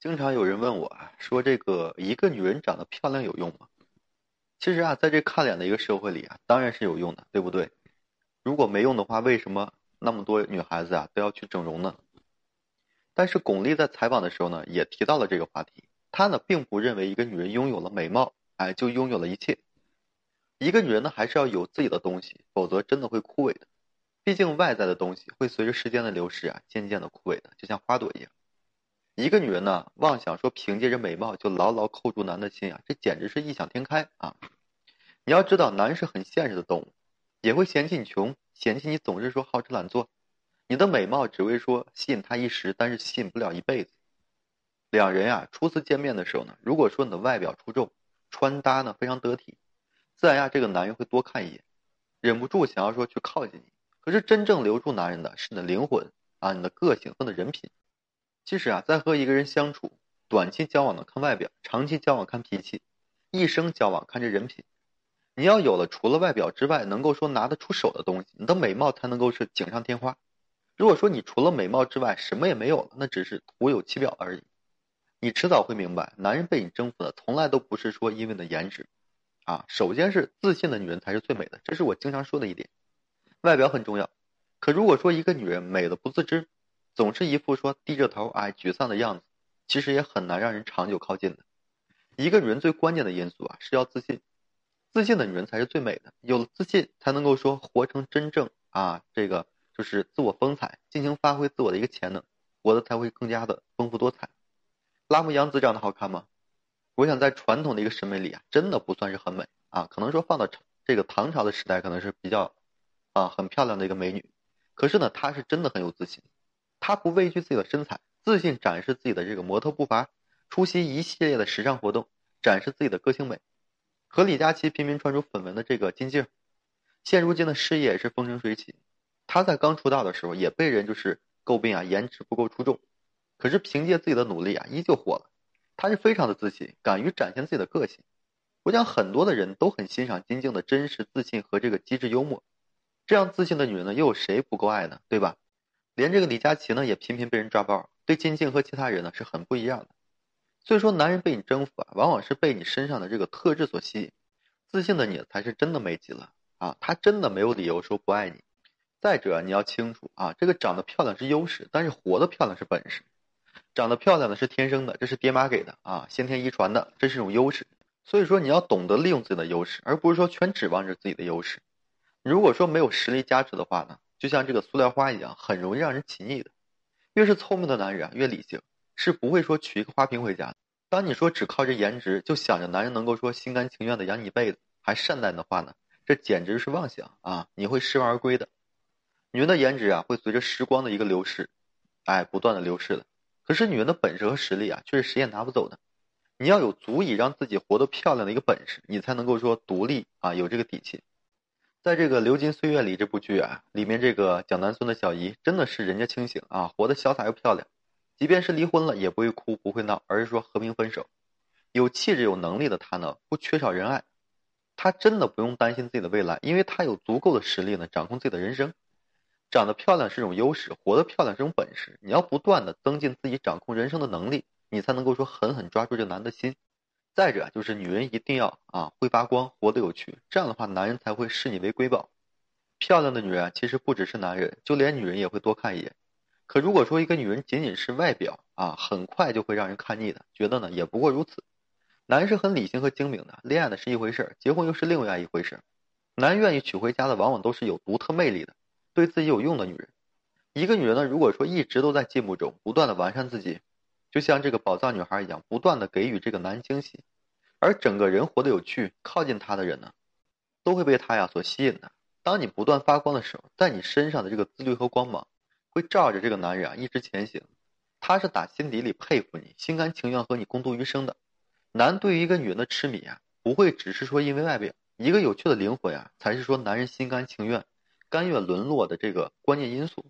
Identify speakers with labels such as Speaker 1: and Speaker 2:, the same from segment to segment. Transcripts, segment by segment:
Speaker 1: 经常有人问我啊，说这个一个女人长得漂亮有用吗？其实啊，在这看脸的一个社会里啊，当然是有用的，对不对？如果没用的话，为什么那么多女孩子啊都要去整容呢？但是巩俐在采访的时候呢，也提到了这个话题。她呢，并不认为一个女人拥有了美貌，哎，就拥有了一切。一个女人呢，还是要有自己的东西，否则真的会枯萎的。毕竟外在的东西会随着时间的流逝啊，渐渐的枯萎的，就像花朵一样。一个女人呢，妄想说凭借着美貌就牢牢扣住男的心啊，这简直是异想天开啊！你要知道，男人是很现实的动物，也会嫌弃你穷，嫌弃你总是说好吃懒做。你的美貌只会说吸引他一时，但是吸引不了一辈子。两人呀，初次见面的时候呢，如果说你的外表出众，穿搭呢非常得体，自然呀，这个男人会多看一眼，忍不住想要说去靠近你。可是真正留住男人的是你的灵魂啊，你的个性和你的人品。其实啊，在和一个人相处，短期交往呢看外表，长期交往看脾气，一生交往看这人品。你要有了除了外表之外能够说拿得出手的东西，你的美貌才能够是锦上添花。如果说你除了美貌之外什么也没有了，那只是徒有其表而已。你迟早会明白，男人被你征服的从来都不是说因为你的颜值，啊，首先是自信的女人才是最美的，这是我经常说的一点。外表很重要，可如果说一个女人美的不自知。总是一副说低着头哎沮丧的样子，其实也很难让人长久靠近的。一个女人最关键的因素啊是要自信，自信的女人才是最美的。有了自信，才能够说活成真正啊这个就是自我风采，进行发挥自我的一个潜能，活得才会更加的丰富多彩。拉姆杨子长得好看吗？我想在传统的一个审美里啊，真的不算是很美啊。可能说放到这个唐朝的时代，可能是比较啊很漂亮的一个美女。可是呢，她是真的很有自信。她不畏惧自己的身材，自信展示自己的这个模特步伐，出席一系列的时尚活动，展示自己的个性美。和李佳琦频频传出绯闻的这个金靖，现如今的事业也是风生水起。她在刚出道的时候也被人就是诟病啊，颜值不够出众。可是凭借自己的努力啊，依旧火了。她是非常的自信，敢于展现自己的个性。我想很多的人都很欣赏金靖的真实自信和这个机智幽默。这样自信的女人呢，又有谁不够爱呢？对吧？连这个李佳琦呢，也频频被人抓包，对金靖和其他人呢是很不一样的。所以说，男人被你征服啊，往往是被你身上的这个特质所吸引。自信的你才是真的美极了啊，他真的没有理由说不爱你。再者，你要清楚啊，这个长得漂亮是优势，但是活得漂亮是本事。长得漂亮的是天生的，这是爹妈给的啊，先天遗传的，这是一种优势。所以说，你要懂得利用自己的优势，而不是说全指望着自己的优势。如果说没有实力加持的话呢？就像这个塑料花一样，很容易让人起腻的。越是聪明的男人啊，越理性，是不会说娶一个花瓶回家。当你说只靠着颜值就想着男人能够说心甘情愿的养你一辈子，还善待你的话呢，这简直是妄想啊！你会失望而归的。女人的颜值啊，会随着时光的一个流逝，哎，不断的流逝的。可是女人的本事和实力啊，却是谁也拿不走的。你要有足以让自己活得漂亮的一个本事，你才能够说独立啊，有这个底气。在这个《流金岁月》里，这部剧啊，里面这个蒋南孙的小姨真的是人家清醒啊，活得潇洒又漂亮，即便是离婚了也不会哭不会闹，而是说和平分手。有气质有能力的她呢，不缺少人爱，她真的不用担心自己的未来，因为她有足够的实力呢，掌控自己的人生。长得漂亮是一种优势，活得漂亮是一种本事。你要不断的增进自己掌控人生的能力，你才能够说狠狠抓住这男的心。再者就是女人一定要啊会发光，活得有趣，这样的话男人才会视你为瑰宝。漂亮的女人其实不只是男人，就连女人也会多看一眼。可如果说一个女人仅仅是外表啊，很快就会让人看腻的，觉得呢也不过如此。男人是很理性和精明的，恋爱的是一回事儿，结婚又是另外一回事儿。男人愿意娶回家的往往都是有独特魅力的，对自己有用的女人。一个女人呢，如果说一直都在进步中，不断的完善自己。就像这个宝藏女孩一样，不断的给予这个男人惊喜，而整个人活得有趣，靠近他的人呢，都会被他呀所吸引的。当你不断发光的时候，在你身上的这个自律和光芒，会照着这个男人啊一直前行。他是打心底里佩服你，心甘情愿和你共度余生的。男对于一个女人的痴迷啊，不会只是说因为外表，一个有趣的灵魂啊，才是说男人心甘情愿、甘愿沦落的这个关键因素。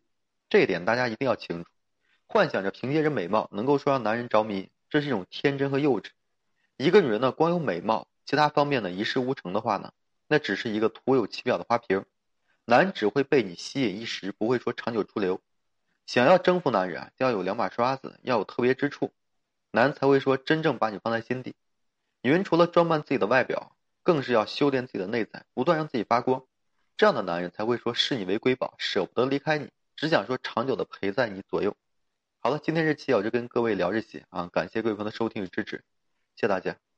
Speaker 1: 这一点大家一定要清楚。幻想着凭借着美貌能够说让男人着迷，这是一种天真和幼稚。一个女人呢，光有美貌，其他方面呢一事无成的话呢，那只是一个徒有其表的花瓶。男只会被你吸引一时，不会说长久驻留。想要征服男人啊，要有两把刷子，要有特别之处，男才会说真正把你放在心底。女人除了装扮自己的外表，更是要修炼自己的内在，不断让自己发光。这样的男人才会说视你为瑰宝，舍不得离开你，只想说长久的陪在你左右。好了今天这期我就跟各位聊这些啊感谢各位朋友的收听与支持谢谢大家。